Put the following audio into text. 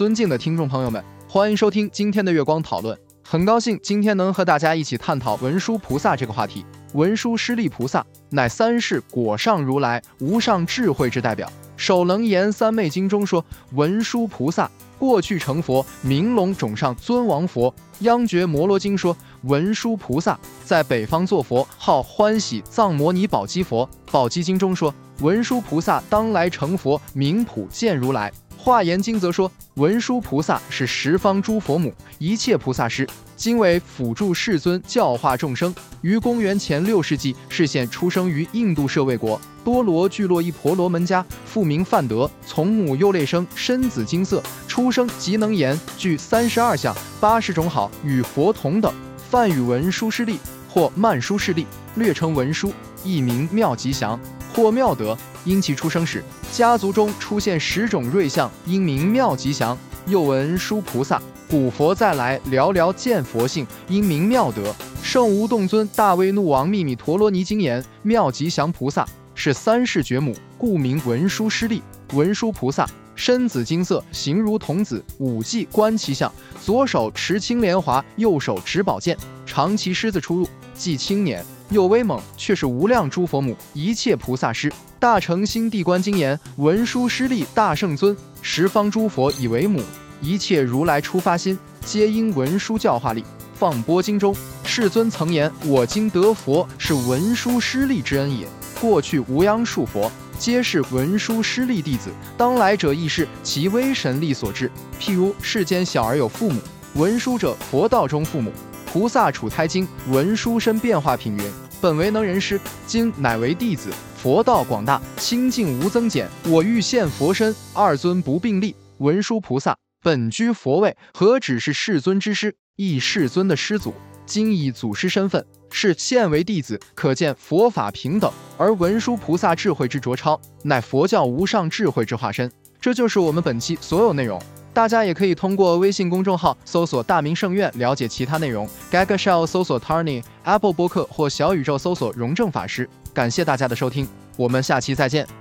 尊敬的听众朋友们，欢迎收听今天的月光讨论。很高兴今天能和大家一起探讨文殊菩萨这个话题。文殊师利菩萨乃三世果上如来无上智慧之代表。《首楞严三昧经》中说，文殊菩萨过去成佛，明龙种上尊王佛。《央觉摩罗经》说，文殊菩萨在北方作佛，号欢喜藏摩尼宝积佛。《宝积经》中说，文殊菩萨当来成佛，名普见如来。华严经则说，文殊菩萨是十方诸佛母，一切菩萨师，今为辅助世尊教化众生。于公元前六世纪，示现出生于印度舍卫国多罗聚落一婆罗门家，父名范德，从母优类生，身子金色，出生即能言，具三十二相，八十种好，与佛同等。梵语文殊师利或曼殊师利，略称文殊，亦名妙吉祥或妙德。因其出生时，家族中出现十种瑞相，因名妙吉祥。又闻殊菩萨，古佛再来，寥寥见佛性，因名妙德。圣无动尊大威怒王秘密陀罗尼经言，妙吉祥菩萨是三世觉母，故名文殊师利。文殊菩萨身紫金色，形如童子，五髻观其相，左手持青莲华，右手执宝剑，长骑狮子出入，即青年又威猛，却是无量诸佛母，一切菩萨师。大乘心地观经言：文殊师利大圣尊，十方诸佛以为母，一切如来出发心，皆因文殊教化力。放波经中，世尊曾言：我今得佛，是文殊师利之恩也。过去无央数佛，皆是文殊师利弟子；当来者亦是其威神力所致。譬如世间小儿有父母，文殊者佛道中父母。菩萨处胎经文殊身变化品云：本为能人师，今乃为弟子。佛道广大，清净无增减。我欲现佛身，二尊不并立。文殊菩萨本居佛位，何止是世尊之师，亦世尊的师祖。今以祖师身份，是现为弟子，可见佛法平等。而文殊菩萨智慧之卓超，乃佛教无上智慧之化身。这就是我们本期所有内容。大家也可以通过微信公众号搜索“大明圣院”了解其他内容。Gaga Shell 搜索 Tarny，Apple 播客或小宇宙搜索“荣正法师”。感谢大家的收听，我们下期再见。